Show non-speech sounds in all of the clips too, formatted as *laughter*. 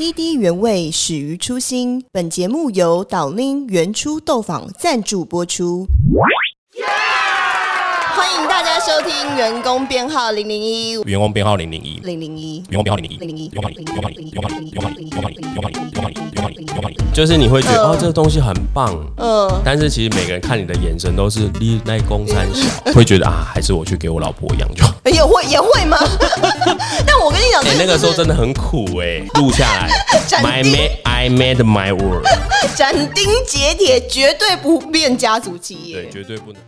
滴滴原味始于初心，本节目由岛拎原初豆坊赞助播出。欢迎大家收听员工编号零零一。员工编号零零一。零零一。员工编号零零一。零零一。零零一。零零一。零零一。零零一。零零一。零零。就是你会觉得哦，这个东西很棒，嗯，但是其实每个人看你的眼神都是力奈公三小，*laughs* 会觉得啊，还是我去给我老婆养壮。也会也会吗？*laughs* *laughs* 但我跟你讲，哎，那个时候真的很苦哎，录下来，*laughs* My made I made my word，*laughs* 斩钉截铁，绝对不变家族企业，对，绝对不能。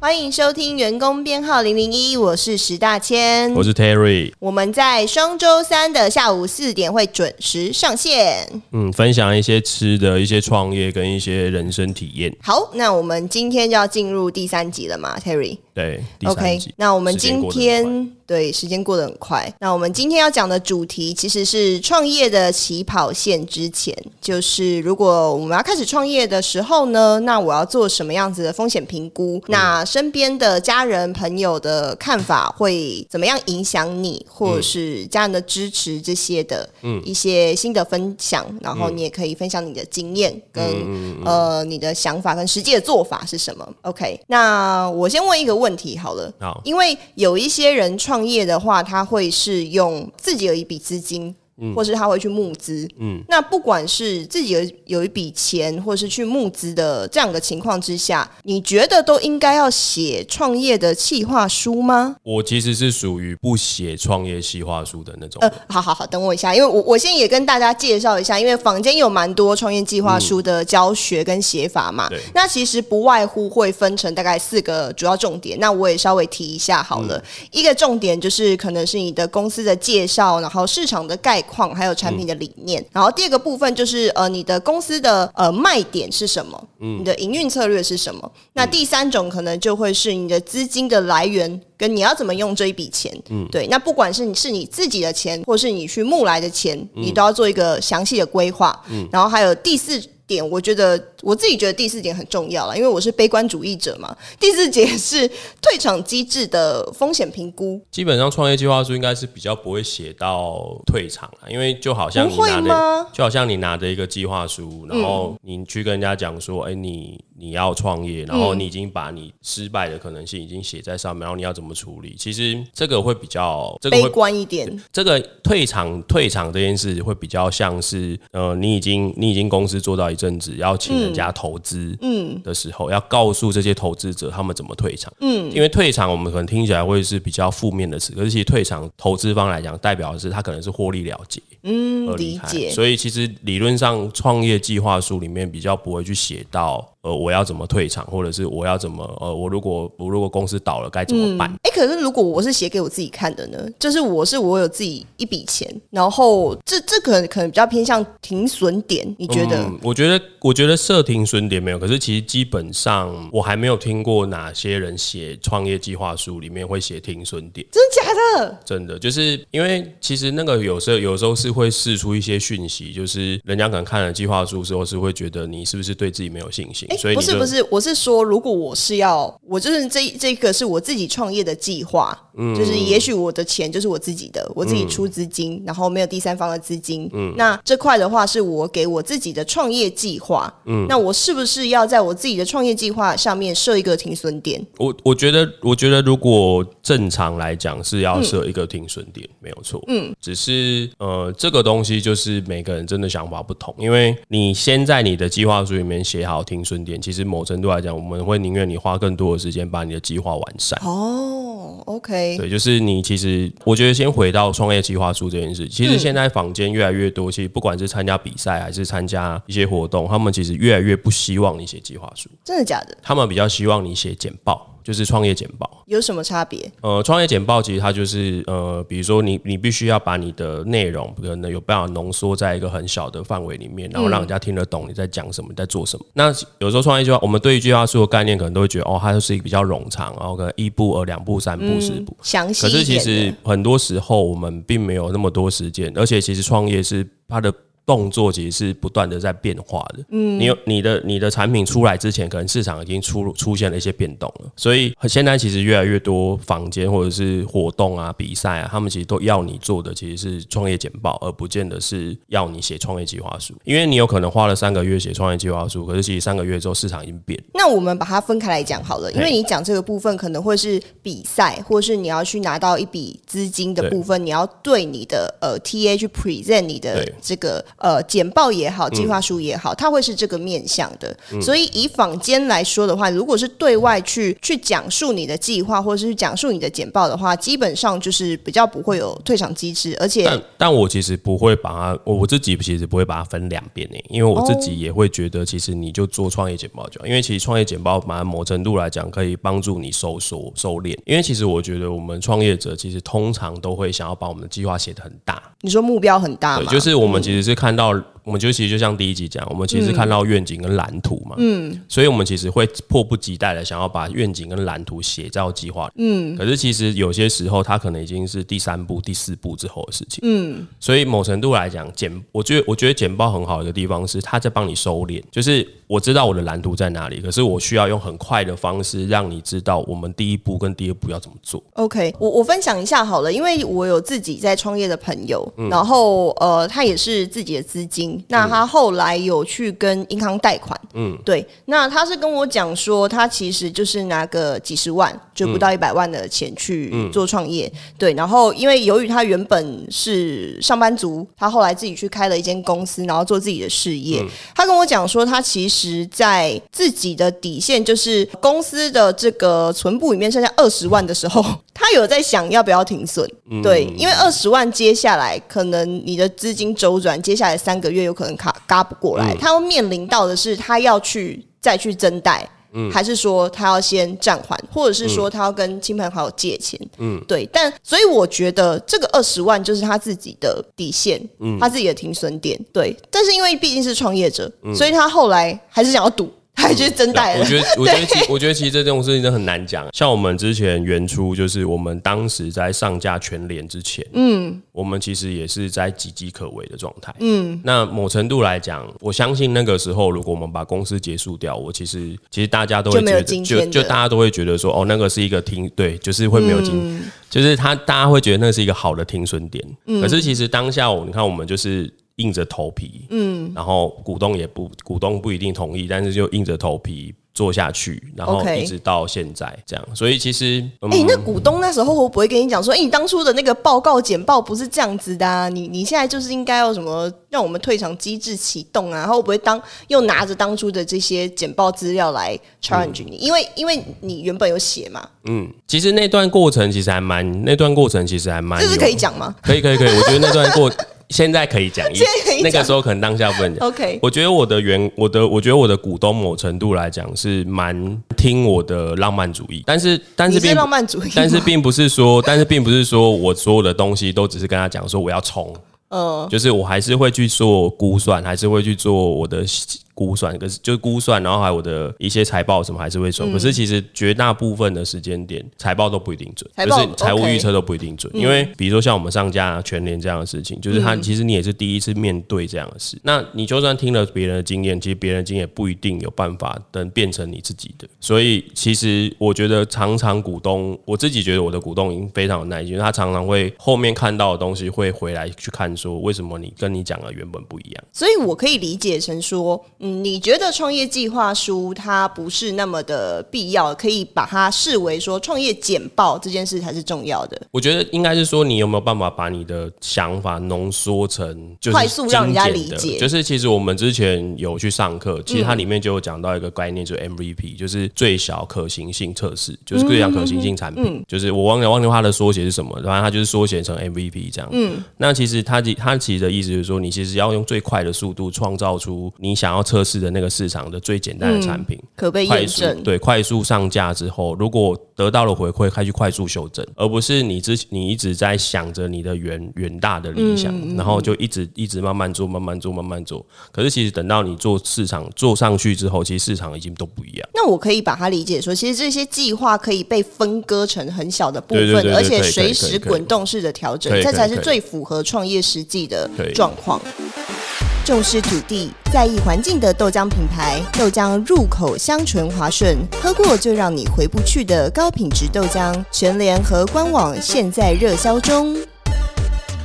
欢迎收听员工编号零零一，我是石大千，我是 Terry，我们在双周三的下午四点会准时上线。嗯，分享一些吃的一些创业跟一些人生体验。好，那我们今天就要进入第三集了嘛，Terry。对，OK。那我们今天对时间过得很快。那我们今天要讲的主题其实是创业的起跑线之前，就是如果我们要开始创业的时候呢，那我要做什么样子的风险评估？那身边的家人朋友的看法会怎么样影响你，或者是家人的支持这些的一些新的分享，然后你也可以分享你的经验跟呃你的想法跟实际的做法是什么？OK，那我先问一个问题好了，好，因为有一些人创业的话，他会是用自己有一笔资金。或是他会去募资，嗯，那不管是自己有有一笔钱，或是去募资的这样的情况之下，你觉得都应该要写创业的企划书吗？我其实是属于不写创业企划书的那种。呃，好好好，等我一下，因为我我先也跟大家介绍一下，因为坊间有蛮多创业计划书的教学跟写法嘛。对。那其实不外乎会分成大概四个主要重点，那我也稍微提一下好了。一个重点就是可能是你的公司的介绍，然后市场的概。况还有产品的理念，然后第二个部分就是呃你的公司的呃卖点是什么，嗯，你的营运策略是什么？那第三种可能就会是你的资金的来源跟你要怎么用这一笔钱，嗯，对。那不管是你是你自己的钱，或是你去募来的钱，你都要做一个详细的规划，嗯，然后还有第四。点，我觉得我自己觉得第四点很重要了，因为我是悲观主义者嘛。第四点是退场机制的风险评估。基本上创业计划书应该是比较不会写到退场了，因为就好像你拿的，就好像你拿着一个计划书，然后你去跟人家讲说，哎，你。你要创业，然后你已经把你失败的可能性已经写在上面，然后你要怎么处理？其实这个会比较这个悲观一点。这个退场退场这件事会比较像是，呃，你已经你已经公司做到一阵子，要请人家投资，嗯，的时候，要告诉这些投资者他们怎么退场，嗯，因为退场我们可能听起来会是比较负面的词，可是其实退场投资方来讲，代表的是他可能是获利了结，嗯，理解。所以其实理论上创业计划书里面比较不会去写到。呃，我要怎么退场，或者是我要怎么呃，我如果我如果公司倒了该怎么办？哎，可是如果我是写给我自己看的呢？就是我是我有自己一笔钱，然后这这可能可能比较偏向停损点，你觉得？我觉得我觉得设停损点没有，可是其实基本上我还没有听过哪些人写创业计划书里面会写停损点，真的假的？真的，就是因为其实那个有时候有时候是会试出一些讯息，就是人家可能看了计划书之后是会觉得你是不是对自己没有信心。所以不是不是，我是说，如果我是要，我就是这这个是我自己创业的计划，嗯，就是也许我的钱就是我自己的，我自己出资金，然后没有第三方的资金，嗯，那这块的话是我给我自己的创业计划，嗯，那我是不是要在我自己的创业计划上面设一个停损点？我我觉得，我觉得如果正常来讲是要设一个停损点，没有错，嗯，只是呃，这个东西就是每个人真的想法不同，因为你先在你的计划书里面写好停损。点其实某程度来讲，我们会宁愿你花更多的时间把你的计划完善。哦，OK，对，就是你其实我觉得先回到创业计划书这件事，其实现在坊间越来越多，其实不管是参加比赛还是参加一些活动，他们其实越来越不希望你写计划书。真的假的？他们比较希望你写简报。就是创业简报有什么差别？呃，创业简报其实它就是呃，比如说你你必须要把你的内容可能有办法浓缩在一个很小的范围里面，然后让人家听得懂你在讲什么，在做什么。那有时候创业计划，我们对于计划书的概念可能都会觉得哦，它就是一个比较冗长，然后可能一步、呃两步、三步、四步详细。可是其实很多时候我们并没有那么多时间，而且其实创业是它的。动作其实是不断的在变化的。嗯，你有你的你的产品出来之前，可能市场已经出出现了一些变动了，所以现在其实越来越多房间或者是活动啊、比赛啊，他们其实都要你做的其实是创业简报，而不见得是要你写创业计划书，因为你有可能花了三个月写创业计划书，可是其实三个月之后市场已经变。那我们把它分开来讲好了，因为你讲这个部分可能会是比赛，或是你要去拿到一笔资金的部分，你要对你的呃 TA 去 present 你的这个呃简报也好，计划书也好，它会是这个面向的。所以以坊间来说的话，如果是对外去去讲述你的计划，或者是讲述你的简报的话，基本上就是比较不会有退场机制。而且，但但我其实不会把它，我我自己其实不会把它分两边呢，因为我自己也会觉得，其实你就做创业简报就好，因为其实创业简报，蛮某程度来讲，可以帮助你收缩收敛。因为其实我觉得，我们创业者其实通常都会想要把我们的计划写得很大。你说目标很大吗？就是我们其实是看到。我们就其实就像第一集讲，我们其实看到愿景跟蓝图嘛，嗯，所以我们其实会迫不及待的想要把愿景跟蓝图写到计划，嗯，可是其实有些时候它可能已经是第三步、第四步之后的事情，嗯，所以某程度来讲，简，我觉得我觉得简报很好的地方是它在帮你收敛，就是我知道我的蓝图在哪里，可是我需要用很快的方式让你知道我们第一步跟第二步要怎么做。OK，我我分享一下好了，因为我有自己在创业的朋友，然后呃，他也是自己的资金。那他后来有去跟银行贷款，嗯，对。那他是跟我讲说，他其实就是拿个几十万，就不到一百万的钱去做创业，对。然后因为由于他原本是上班族，他后来自己去开了一间公司，然后做自己的事业。他跟我讲说，他其实在自己的底线就是公司的这个存部里面剩下二十万的时候，*laughs* 他有在想要不要停损，对，因为二十万接下来可能你的资金周转，接下来三个月。有可能卡嘎不过来，他要面临到的是他要去再去增贷，嗯还是说他要先暂缓，或者是说他要跟亲朋好友借钱？嗯，对。但所以我觉得这个二十万就是他自己的底线，嗯，他自己的停损点。对，但是因为毕竟是创业者，所以他后来还是想要赌。*laughs* 还是真贷？我觉得，我觉得，其我觉得其实这种事情真的很难讲。像我们之前原初，就是我们当时在上架全联之前，嗯，我们其实也是在岌岌可危的状态。嗯，那某程度来讲，我相信那个时候，如果我们把公司结束掉，我其实其实大家都会觉得，就就大家都会觉得说，哦，那个是一个停，对，就是会没有停，就是他大家会觉得那是一个好的停损点。可是其实当下，我你看，我们就是。硬着头皮，嗯，然后股东也不，股东不一定同意，但是就硬着头皮做下去，然后一直到现在这样。所以其实，哎，那股东那时候会不会跟你讲说，哎，你当初的那个报告简报不是这样子的，啊，你你现在就是应该要什么让我们退场机制启动啊？然后会不会当又拿着当初的这些简报资料来 challenge 你？因为因为你原本有写嘛。嗯，其实那段过程其实还蛮，那段过程其实还蛮，这是可以讲吗？可以可以可以，我觉得那段过。现在可以讲，那个时候可能当下不能讲。OK，我觉得我的员我的我觉得我的股东某程度来讲是蛮听我的浪漫主义，但是但是并浪漫主义，但是并不是说，*laughs* 但是并不是说我所有的东西都只是跟他讲说我要冲，嗯，就是我还是会去做估算，还是会去做我的。估算，可是就估算，然后还有我的一些财报什么还是会准，可是其实绝大部分的时间点财报都不一定准，就是财务预测都不一定准，因为比如说像我们上架全年这样的事情，就是他其实你也是第一次面对这样的事，那你就算听了别人的经验，其实别人的经验不一定有办法能变成你自己的，所以其实我觉得常常股东，我自己觉得我的股东已经非常有耐心，他常常会后面看到的东西会回来去看说为什么你跟你讲的原本不一样，所以我可以理解成说。你觉得创业计划书它不是那么的必要，可以把它视为说创业简报这件事才是重要的。我觉得应该是说，你有没有办法把你的想法浓缩成就是快速让人家理解？就是其实我们之前有去上课，其实它里面就有讲到一个概念，就是 MVP，就是最小可行性测试，就是最小可行性产品。就是我忘了忘记它的缩写是什么，反正它就是缩写成 MVP 这样。嗯，那其实它它其实的意思就是说，你其实要用最快的速度创造出你想要测。测试的那个市场的最简单的产品，可被验证。对，快速上架之后，如果得到了回馈，开去快速修正，而不是你之你一直在想着你的远远大的理想，然后就一直一直慢慢做，慢慢做，慢慢做。可是其实等到你做市场做上去之后，其实市场已经都不一样。那我可以把它理解说，其实这些计划可以被分割成很小的部分，而且随时滚动式的调整，这才是最符合创业实际的状况。重视土地、在意环境的豆浆品牌，豆浆入口香醇滑顺，喝过就让你回不去的高品质豆浆。全联合官网现在热销中。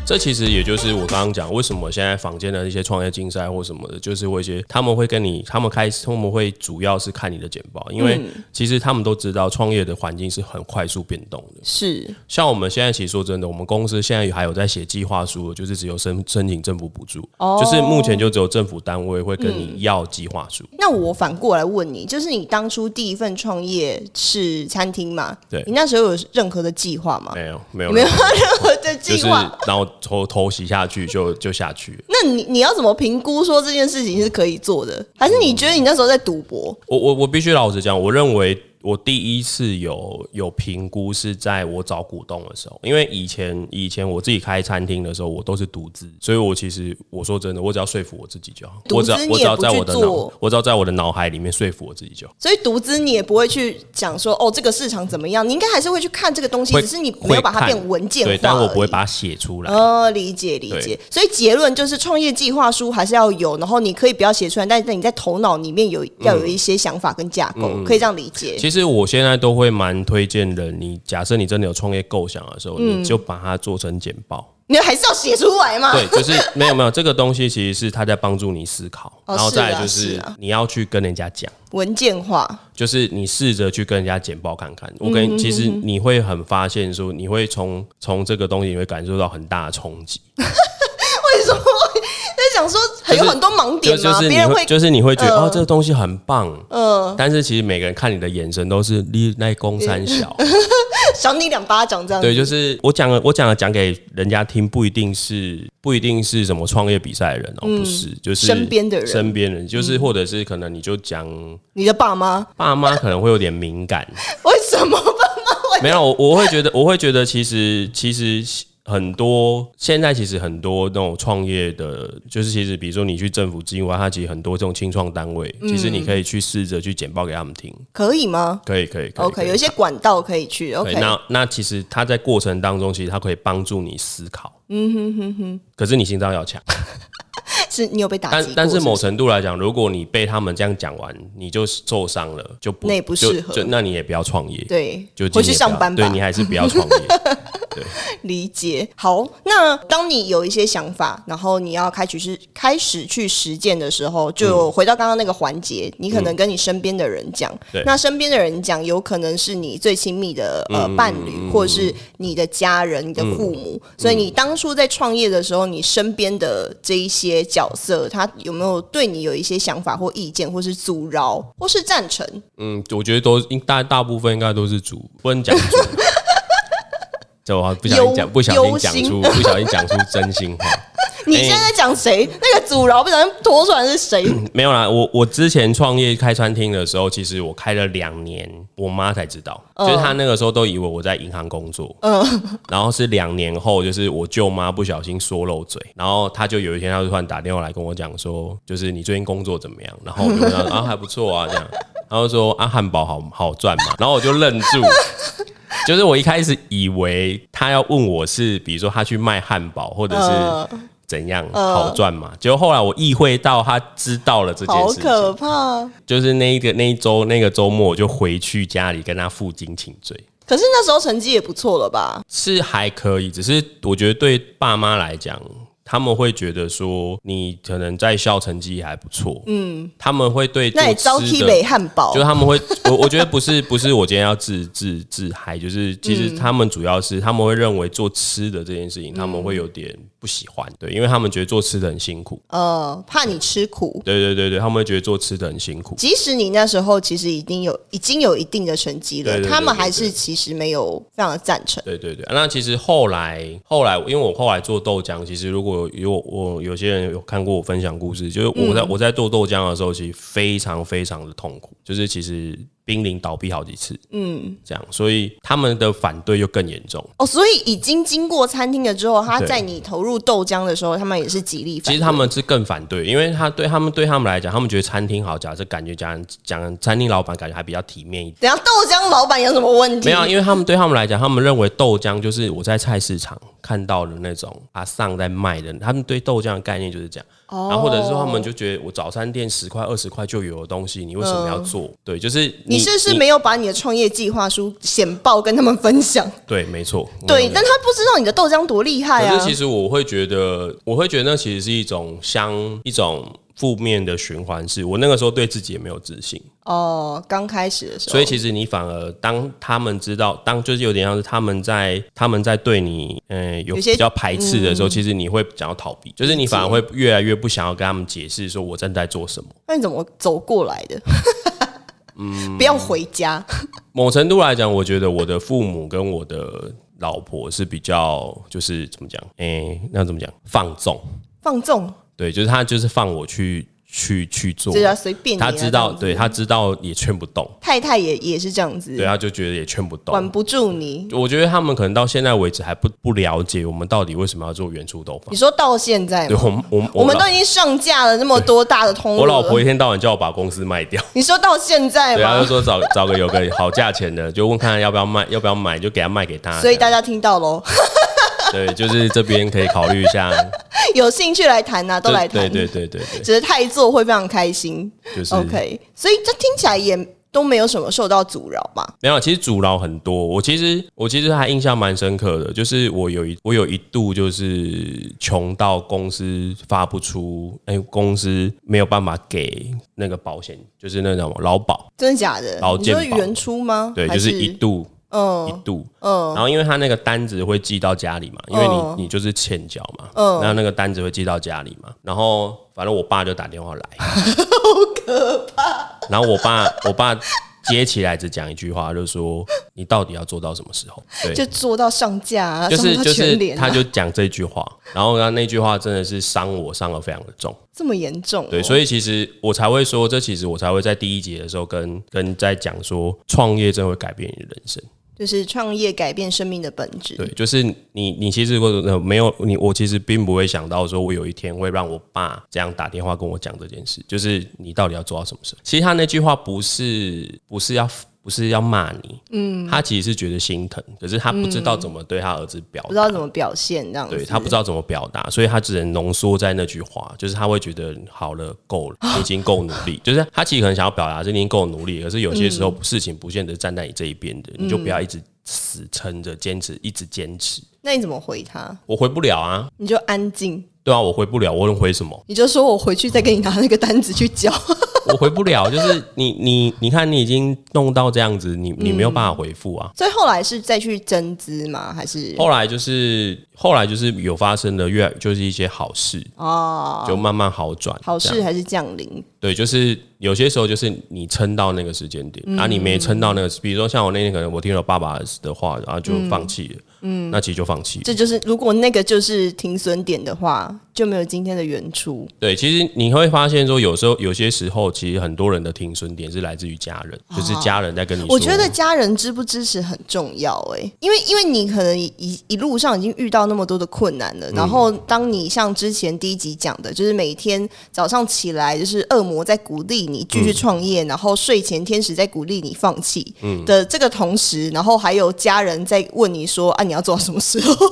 这其实也就是我刚刚讲，为什么现在坊间的一些创业竞赛或什么的，就是会一些他们会跟你，他们开始他们会主要是看你的简报，因为其实他们都知道创业的环境是很快速变动的。是，像我们现在其实说真的，我们公司现在还有在写计划书，就是只有申申请政府补助，就是目前就只有政府单位会跟你要计划书。那我反过来问你，就是你当初第一份创业是餐厅嘛？对你那时候有任何的计划吗？没有，没有，没有任何的就是计划。然后头头洗下去就就下去了。那你你要怎么评估说这件事情是可以做的？还是你觉得你那时候在赌博？我我我必须老实讲，我认为我第一次有有评估是在我找股东的时候，因为以前以前我自己开餐厅的时候，我都是独资，所以我其实我说真的，我只要说服我自己就好，独资我只要我只要在我的脑，我只要在我的脑海里面说服我自己就好。所以独资你也不会去讲说哦这个市场怎么样，你应该还是会去看这个东西，只是你没有把它变文件化对，但我不会把它写出来。哦，理解理解。所以结论就是，创业计划书还是要有，然后你可以不要写出来，但是你在头脑里面有要有一些想法跟架构，可以这样理解。其实我现在都会蛮推荐人，你假设你真的有创业构想的时候，嗯你就把它做成简报。你还是要写出来吗？对，就是没有没有这个东西，其实是他在帮助你思考，哦然后再就是啊你要去跟人家讲。文件化，就是你试着去跟人家简报看看，我嗯跟其实你会很发现说，你会从从这个东西你会感受到很大的冲击，*laughs* 在讲说很有很多盲就点吗？就是你别人会就是你会觉得、呃哦这个东西很棒，嗯，但是其实每个人看你的眼神都是你那公三小，*laughs* 赏你两巴掌这样子。对，就是我讲了我讲了讲给人家听，不一定是不一定是什么创业比赛的人哦，不是，就是嗯身边的人嗯身边人，就是或者是可能你就讲你的爸妈爸妈可能会有点敏感，*laughs* 为什么爸妈会？没有，我我会觉得，我会觉得，其实其实很多现在其实很多那种创业的，就是其实比如说你去政府机关，它其实很多这种清创单位，其实你可以去试着去简报给他们听，可以吗可以可以可以？OK，有一些管道可以去。对 OK，那那其实它在过程当中，其实它可以帮助你思考。嗯哼哼哼。可是你心脏要强，*laughs* 是你有被打击但，但是某程度来讲，如果你被他们这样讲完，你就受伤了，就不那也不适合就那你也不要创业，对，就回去上班吧。对你还是不要创业。*laughs* *laughs* 理解。好，那当你有一些想法，然后你要开始是开始去实践的时候，就回到刚刚那个环节，你可能跟你身边的人讲，对那身边的人讲，有可能是你最亲密的呃伴侣，或者是你的家人、你的父母。所以你当初在创业的时候，你身边的这一些角色，他有没有对你有一些想法或意见，或是阻挠，或是赞成？嗯，我觉得都应大大部分应该都是主，不能讲主。*laughs* 这我不小心讲，不小心讲出，不小心讲出真心话。*laughs* 你现在在讲谁？那个阻挠不小心拖出来是谁？*clears throat* 没有啦，我我之前创业开餐厅的时候，其实我开了两年，我妈才知道，就是她那个时候都以为我在银行工作，嗯，然后是两年后，就是我舅妈不小心说漏嘴，然后她就有一天，她就突然打电话来跟我讲说，就是你最近工作怎么样？然后我就问她啊还不错啊这样，然后说啊汉堡好好赚嘛，然后我就愣住。就是我一开始以为他要问我是，比如说他去卖汉堡，或者是怎样好赚嘛。结果后来我意会到他知道了这件事好可，怕！就是那一个那一周那个周末我就回去家里跟他负荆请罪，可是那时候成绩也不错了吧？是还可以，只是我觉得对爸妈来讲。他们会觉得说你可能在校成绩还不错，嗯，他们会对那也招做吃 T 的北汉堡。就是他们会，我我觉得不是不是我今天要自自自嗨，就是其实他们主要是他们会认为做吃的这件事情，他们会有点不喜欢，对，因为他们觉得做吃的很辛苦，呃，怕你吃苦。对对对对，他们会觉得做吃的很辛苦，即使你那时候其实已经有已经有一定的成绩了，他们还是其实没有非常的赞成。对对对。那其实后来后来，因为我后来做豆浆，其实如果有我有些人有看过我分享故事，就是我在、我在做豆浆的时候，其实非常非常的痛苦，就是其实濒临倒闭好几次，嗯，这样，所以他们的反对又更严重。哦，所以已经经过餐厅了之后，他在你投入豆浆的时候，他们也是极力反对。其实他们是更反对，因为他对他们对他们来讲，他们觉得餐厅好，假设感觉讲讲餐厅老板感觉还比较体面一点。等一下豆浆老板有什么问题？没有啊，因为他们对他们来讲，他们认为豆浆就是我在菜市场看到的那种阿上在卖的，他们对豆浆的概念就是这样。哦然后或者是说他们就觉得我早餐店十块二十块就有的东西，你为什么要做？对，就是嗯你是不是没有把你的创业计划书简报跟他们分享？*laughs* 对，没错，对，嗯但他不知道你的豆浆多厉害啊可是！其实我会觉得，我会觉得那其实是一种相一种负面的循环，是我那个时候对自己也没有自信，哦，刚开始的时候，所以其实你反而当他们知道，当就是有点像是他们在他们在对你，呃，有比较排斥的时候，其实你会想要逃避，就是你反而会越来越不想要跟他们解释说我正在做什么。那你怎么走过来的？嗯，不要回家。*laughs* 某程度来讲，我觉得我的父母跟我的老婆是比较，就是怎么讲，哎、那怎么讲，放纵。放纵，对，就是他就是放我去去去做对啊随便啊。他知道，对他知道也劝不动，太太也也是这样子，对，他就觉得也劝不动。管不住你。我觉得他们可能到现在为止还不不了解我们到底为什么要做原初豆坊你。说到现在对，我们我们我们都已经上架了那么多大的通路 *laughs* 我老婆一天到晚叫我把公司卖掉，你说到现在对，他就？说找找个有个好价钱的，就问看看要不要卖，要不要买，就给他卖给他。所以大家听到喽，对，就是这边可以考虑一下，*laughs* 有兴趣来谈呐，都来谈。对对对对对，只是太做会非常开心。就是。OK，所以这听起来也都没有什么受到阻扰吧。没有，其实阻挠很多。我其实我其实还印象蛮深刻的，就是我有一我有一度就是穷到公司发不出，哎、公司没有办法给那个保险，就是那种劳保，真的假的？劳健保你说原初吗？对，还就是一度嗯一度，嗯，然后因为他那个单子会寄到家里嘛，因为你、嗯你就是欠缴嘛，嗯。然后那个单子会寄到家里嘛，然后反正我爸就打电话来，*laughs* 好可怕。然后我爸我爸接起来只讲一句话，就说你到底要做到什么时候？对，就做到上架啊，就是就是他就讲这句话，然后他那句话真的是伤我伤的非常的重，这么严重哦、对，所以其实我才会说，这其实我才会在第一节的时候跟跟在讲说，创业真的会改变你的人生。就是创业改变生命的本质。对，就是你，你其实我没有你，我其实并不会想到说，我有一天会让我爸这样打电话跟我讲这件事，就是你到底要做到什么事？其实他那句话不是不是要不是要骂你，嗯，他其实是觉得心疼，可是他不知道怎么对他儿子表达，不知道怎么表现这样子。对他不知道怎么表达，所以他只能浓缩在那句话，就是他会觉得好了，够了，你 *laughs* 已经够努力。就是他其实可能想要表达是你已经够努力，可是有些时候事情不见得站在你这一边的，你就不要一直死撑着坚持，一直坚持。那你怎么回他？我回不了啊，你就安静，对啊，我回不了，我能回什么？你就说我回去再给你拿那个单子去交。我回不了，就是你你你看，你已经弄到这样子，你你没有办法回复啊。所以后来是再去增资吗？还是？后来就是后来就是有发生的越就是一些好事，哦，就慢慢好转，好事还是降临？对，就是有些时候就是你撑到那个时间点，然后你没撑到那个，比如说像我那天可能我听了爸爸的话，然后就放弃了，嗯，那其实就放弃。这就是如果那个就是停损点的话，就没有今天的原初。对，其实你会发现说，有时候有些时候，其实很多人的停损点是来自于家人，就是家人在跟你说。我觉得家人支不支持很重要诶、因为因为你可能一一路上已经遇到那么多的困难了，然后当你像之前第一集讲的，就是每天早上起来就是恶魔在鼓励你继续创业，然后睡前天使在鼓励你放弃的这个同时，然后还有家人在问你说啊你要做到什么时候？*laughs*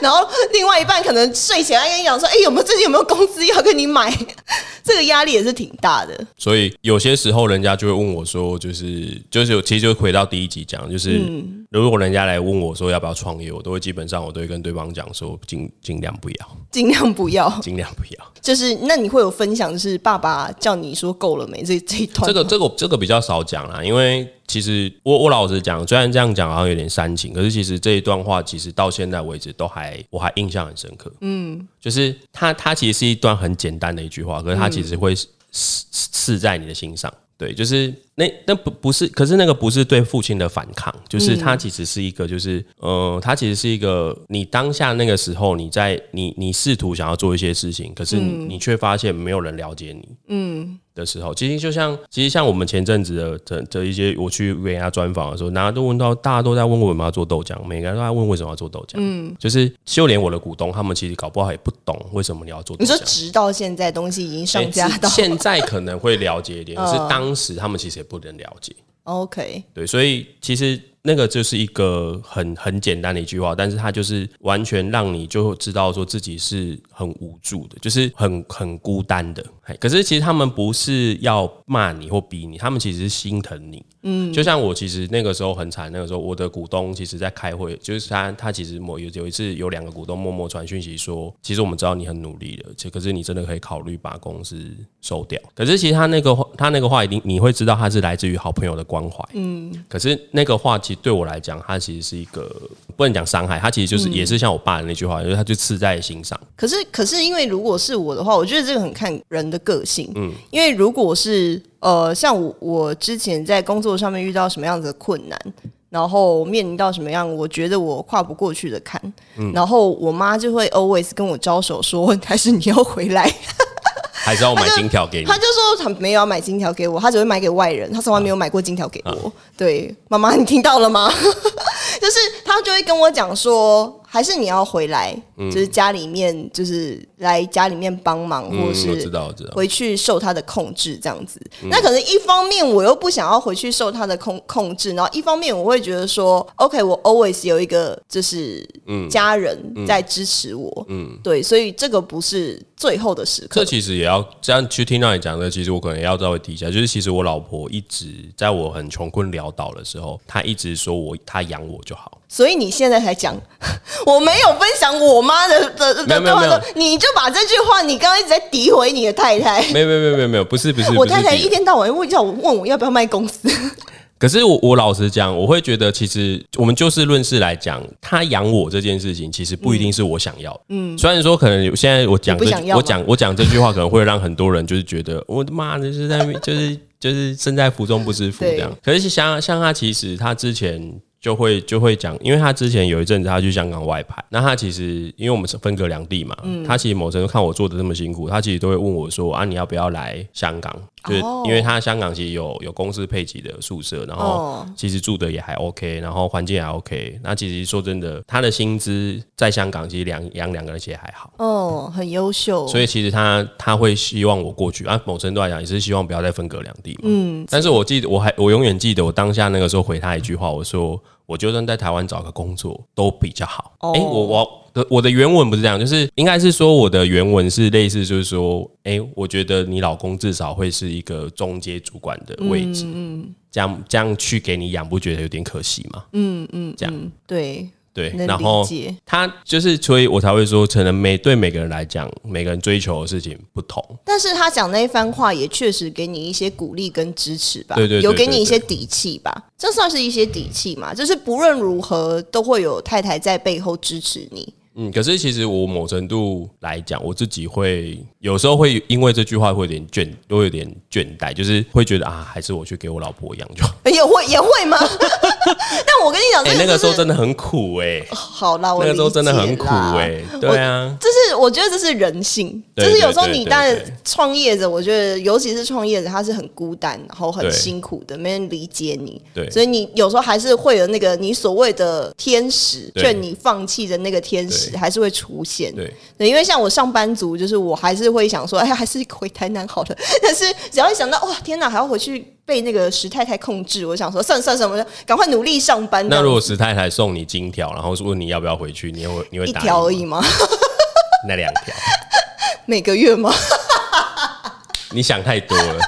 然后另外一半可能睡前还跟你讲说，哎、有没有最近有没有公司要跟你买？*laughs* 这个压力也是挺大的。所以有些时候人家就会问我说，就是就是有其实就回到第一集讲，就是、嗯如果人家来问我说要不要创业，我都会基本上我都会跟对方讲说尽尽量不要，尽量不要，尽量不要。就是那你会有分享，就是爸爸叫你说够了没？这这一段这个这个这个比较少讲啦，因为其实我我老实讲，虽然这样讲好像有点煽情，可是其实这一段话其实到现在为止都还我还印象很深刻。嗯，就是它它其实是一段很简单的一句话，可是它其实会刺刺刺在你的心上。对，就是那那不不是，可是那个不是对父亲的反抗，就是他其实是一个，就是呃，他其实是一个，你当下那个时候，你在你你试图想要做一些事情，可是你却发现没有人了解你，嗯。的时候，其实就像，其实像我们前阵子的的的一些，我去给人家专访的时候，大家都问到，大家都在问为什么要做豆浆，每个人都在问为什么要做豆浆。嗯，就是就连我的股东，他们其实搞不好也不懂为什么你要做。你说直到现在东西已经上架到现在，可能会了解一点，可是 *laughs* 当时他们其实也不能了解。OK，对，所以其实。那个就是一个很很简单的一句话，但是他就是完全让你就知道说自己是很无助的，就是很很孤单的。可是其实他们不是要骂你或逼你，他们其实是心疼你。嗯，就像我其实那个时候很惨，那个时候我的股东其实在开会，就是他他其实某有有一次有两个股东默默传讯息说，其实我们知道你很努力了，且可是你真的可以考虑把公司收掉。可是其实他那个他那个话一定你会知道他是来自于好朋友的关怀。嗯，可是那个话。对我来讲，他其实是一个不能讲伤害，他其实就是也是像我爸的那句话，因为他就刺在心上。可是，可是因为如果是我的话，我觉得这个很看人的个性。嗯，因为如果是呃，像我我之前在工作上面遇到什么样子的困难，然后面临到什么样，我觉得我跨不过去的坎，然后我妈就会 always 跟我招手说，*laughs* 还是你要回来。还是要买金条给你？他就说他没有要买金条给我，他只会买给外人。他从来没有买过金条给我。对，妈妈，你听到了吗？*laughs* 就是他就会跟我讲说。还是你要回来，就是家里面，就是来家里面帮忙，或者是回去受他的控制这样子。那可能一方面我又不想要回去受他的控控制，然后一方面我会觉得说，OK，我 always 有一个就是家人在支持我，嗯，对，所以这个不是最后的时刻。这其实也要这样去听到你讲的，其实我可能也要稍微提一下，就是其实我老婆一直在我很穷困潦倒的时候，她一直说我她养我就好。所以你现在才讲，我没有分享我妈的的的话，你就把这句话，你刚刚一直在诋毁你的太太。没有没有没有没有没有，不是 *laughs* 不是，我太太一天到晚问叫我问我要不要卖公司。*laughs* 可是我我老实讲，我会觉得其实我们就事论事来讲，他养我这件事情，其实不一定是我想要。嗯，虽然说可能现在我讲这我讲我讲这句话，可能会让很多人就是觉得我的妈，就是在就是就是身在福中不知福这样。可是像像他其实他之前。就会就会讲，因为他之前有一阵子他去香港外拍，那他其实因为我们是分隔两地嘛，他其实某程度看我做的这么辛苦，他其实都会问我说啊，你要不要来香港？就是因为他香港其实有有公司配给的宿舍，然后其实住的也还 OK，然后环境也 OK。那其实说真的，他的薪资在香港其实两养两个人其实还好，哦，很优秀。所以其实他他会希望我过去啊，某程度来讲也是希望不要再分隔两地嘛。嗯，但是我记得我还我永远记得我当下那个时候回他一句话，我说。我就算在台湾找个工作都比较好。哎，我我的我的原文不是这样，就是应该是说我的原文是类似，就是说，哎，我觉得你老公至少会是一个中阶主管的位置，嗯，这样这样去给你养，不觉得有点可惜吗？嗯嗯，这样对。对，然后他就是，所以我才会说，可能每对每个人来讲，每个人追求的事情不同。但是他讲那一番话，也确实给你一些鼓励跟支持吧，对对，有给你一些底气吧，这算是一些底气嘛？就是不论如何，都会有太太在背后支持你。嗯，可是其实我某程度来讲，我自己会有时候会因为这句话会有点倦，都有点倦怠，就是会觉得啊，还是我去给我老婆养就好。也会也会吗？*laughs* 但我跟你讲，哎，那个时候真的很苦哎。好啦，我那个时候真的很苦哎。对啊，这是我觉得这是人性，就是有时候你当然创业者，我觉得尤其是创业者，他是很孤单，然后很辛苦的，没人理解你。对，所以你有时候还是会有那个你所谓的天使劝你放弃的那个天使。还是会出现，对，因为像我上班族，就是我还是会想说，哎，还是回台南好了。*laughs* 但是只要一想到，哇，天哪，还要回去被那个石太太控制，我想说，算算什么，赶快努力上班。那如果石太太送你金条，然后问你要不要回去，你会你会一条而已吗？那两条，每个月吗？你想太多了。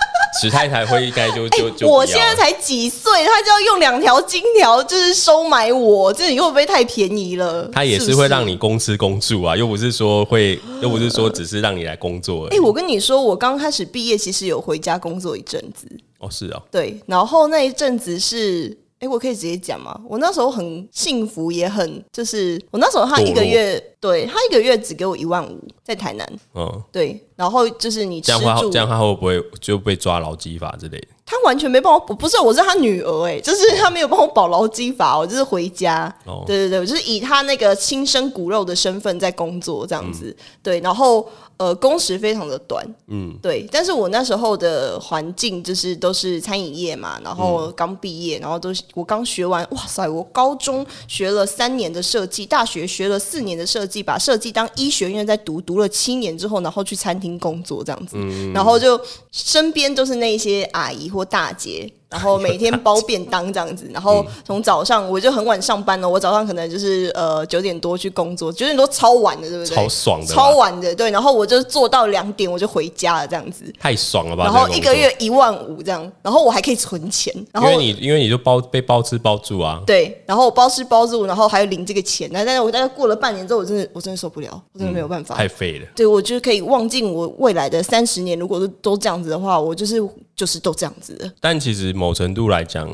史太太会应该就就 *laughs* 就，我现在才几岁，她就要用两条金条，就是收买我，这你会不会太便宜了？她也是会让你公吃公住啊，又不是说会，*gasps* 又不是说只是让你来工作。哎，我跟你说，我刚开始毕业，其实有回家工作一阵子。哦，是啊，对，然后那一阵子是。哎，我可以直接讲吗？我那时候很幸福，也很就是我那时候他一个月，对他一个月只给我一万五，在台南。嗯，对，然后就是你这样话，这样他会不会就被抓劳基法之类的？他完全没帮我，不是我是他女儿哎、就是他没有帮我保劳基法，我就是回家。哦对对对，我就是以他那个亲生骨肉的身份在工作这样子。对，然后呃工时非常的短，嗯，对。但是我那时候的环境就是都是餐饮业嘛，然后刚毕业，然后都是我刚学完，哇塞，我高中学了三年的设计，大学学了四年的设计，把设计当医学院在读，读了七年之后，然后去餐厅工作这样子，然后就身边都是那些阿姨或大姐。然后每天包便当这样子，然后从早上我就很晚上班了，我早上可能就是呃九点多去工作，九点多超晚的，对不对？超爽的超晚的，对。然后我就做到两点，我就回家了这样子。太爽了吧？然后一个月一万五这样，然后我还可以存钱，然后因为你因为你就包被包吃包住啊，对，然后我包吃包住，然后还有领这个钱，但但是我大概过了半年之后，我真的我真的受不了，我真的没有办法。太废了。对，我就是可以忘尽我未来的三十年，如果是都这样子的话，我就是就是都这样子的。但其实某程度来讲，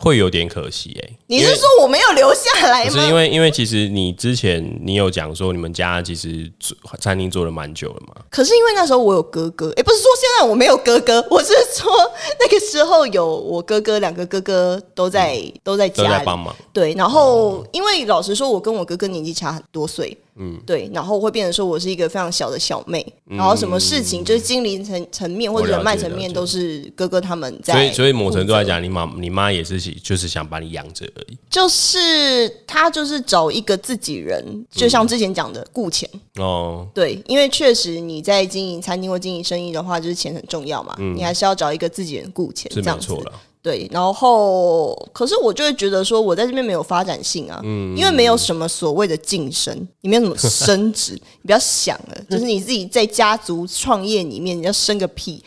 会有点可惜哎、你是说我没有留下来吗？不是因为，因为其实你之前你有讲说你们家其实做餐厅做了蛮久了嘛，可是因为那时候我有哥哥，哎不是说现在我没有哥哥，*laughs* 我是说那个时候有我哥哥，两个哥哥都在、都在家里。都在帮忙。对，然后因为老实说，我跟我哥哥年纪差很多岁，嗯，对，然后会变成说我是一个非常小的小妹，然后什么事情就是经营层层面或者人脉层面都是哥哥他们在，所以，所以某程度来，讲，你妈你妈也是就是想把你养着而已。就是他就是找一个自己人，就像之前讲的雇钱，哦，对，因为确实你在经营餐厅或经营生意的话，就是钱很重要嘛，你还是要找一个自己人雇钱，是这样子没错了。对，然后可是我就会觉得说，我在这边没有发展性啊，嗯因为没有什么所谓的晋升，你没有什么升职，你不要想了，就是你自己在家族创业里面，你要升个屁。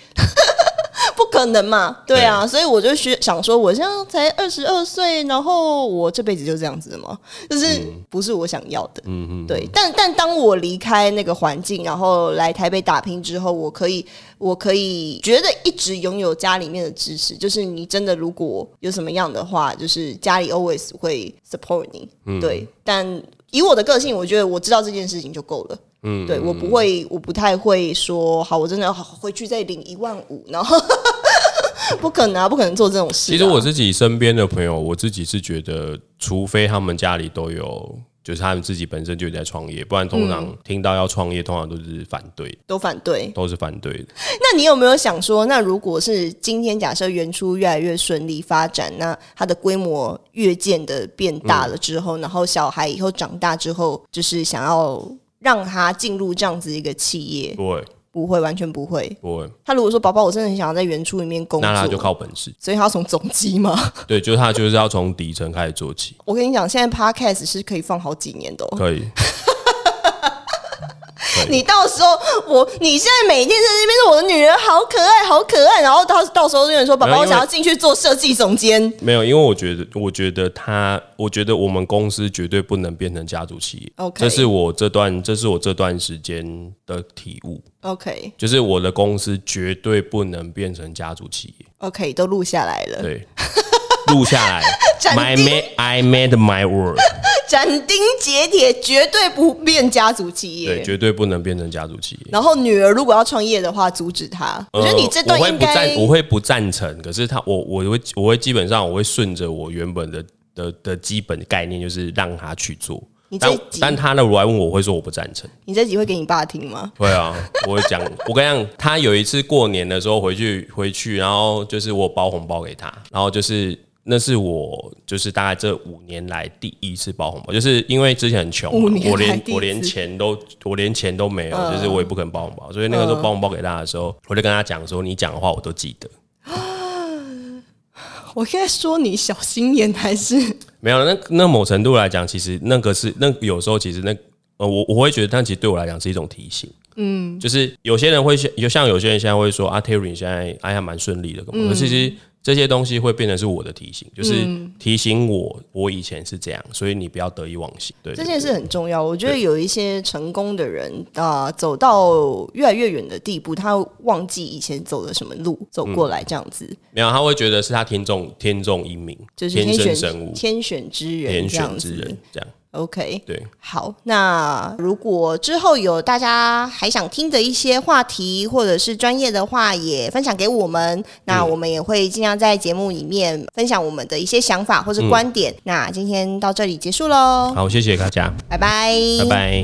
不可能嘛，对啊，所以我就学想说，我现在才二十二岁，然后我这辈子就这样子的嘛，就是不是我想要的，嗯嗯，对。但但当我离开那个环境，然后来台北打拼之后，我可以我可以觉得一直拥有家里面的支持，就是你真的如果有什么样的话，就是家里 always 会 support 你，对。但以我的个性，我觉得我知道这件事情就够了。嗯，对我不会，我不太会说，好，我真的要回去再领一万五，然后 *laughs* 不可能啊，不可能做这种事啊、其实我自己身边的朋友，我自己是觉得，除非他们家里都有，就是他们自己本身就有在创业，不然通常听到要创业，通常都是反对，都反对。都是反对的。那你有没有想说，那如果是今天假设原初越来越顺利发展，那它的规模越渐的变大了之后，然后小孩以后长大之后，就是想要让他进入这样子一个企业，不会，不会，完全不会。不会，他如果说宝宝，我真的很想要在原初里面工作，那他就靠本事。所以他要从总机吗？*laughs* 对，就是他就是要从底层开始做起，我跟你讲，现在 podcast 是可以放好几年的、哦。可以。你到时候我，你现在每天在那边说我的女儿好可爱，好可爱，然后到到时候有人说宝宝，我想要进去做设计总监。没有，因为我觉得，我觉得他，我觉得我们公司绝对不能变成家族企业。OK 这是我这段，这是我这段时间的体悟，OK。就是我的公司绝对不能变成家族企业。OK，都录下来了，对，录下来。斩，*laughs* my made I made my word，斩钉截铁，绝对不变家族企业对，业。绝对不能变成家族企业。然后女儿如果要创业的话，阻止她。我觉得你这段呃我会应该不赞，我会不赞成。可是他，我我会我会基本上我会顺着我原本的的的基本概念，就是让他去做。但但他呢，如果来问我，我会说我不赞成。你这集会给你爸听吗？会啊，我会讲。我跟你讲，他有一次过年的时候回去回去，然后就是我包红包给他，然后就是那是我就是大概这五年来第一次包红包，就是因为之前很穷我连我连钱都我连钱都没有，嗯就是我也不肯包红包，所以那个时候包红包给他的时候，我就跟他讲说，你讲的话我都记得。*gasps* 我现在说你小心眼还是没有，那那某程度来讲，其实那个是那有时候其实那呃，我我会觉得，但其实对我来讲是一种提醒。嗯，就是有些人会像有像有些人现在会说啊，Terry 你现在哎还蛮顺利的，可是其实这些东西会变成是我的提醒，就是提醒我我以前是这样，所以你不要得意忘形。对，这件事很重要。我觉得有一些成功的人啊、走到越来越远的地步，他会忘记以前走的什么路，走过来这样子，没有他会觉得是他天纵天纵英明，就是天天选生生物，天选之人天。选之人这样。OK，对，好，那如果之后有大家还想听的一些话题或者是专业的话，也分享给我们，那我们也会尽量在节目里面分享我们的一些想法或者观点。那今天到这里结束喽，好，谢谢大家，拜拜，拜拜。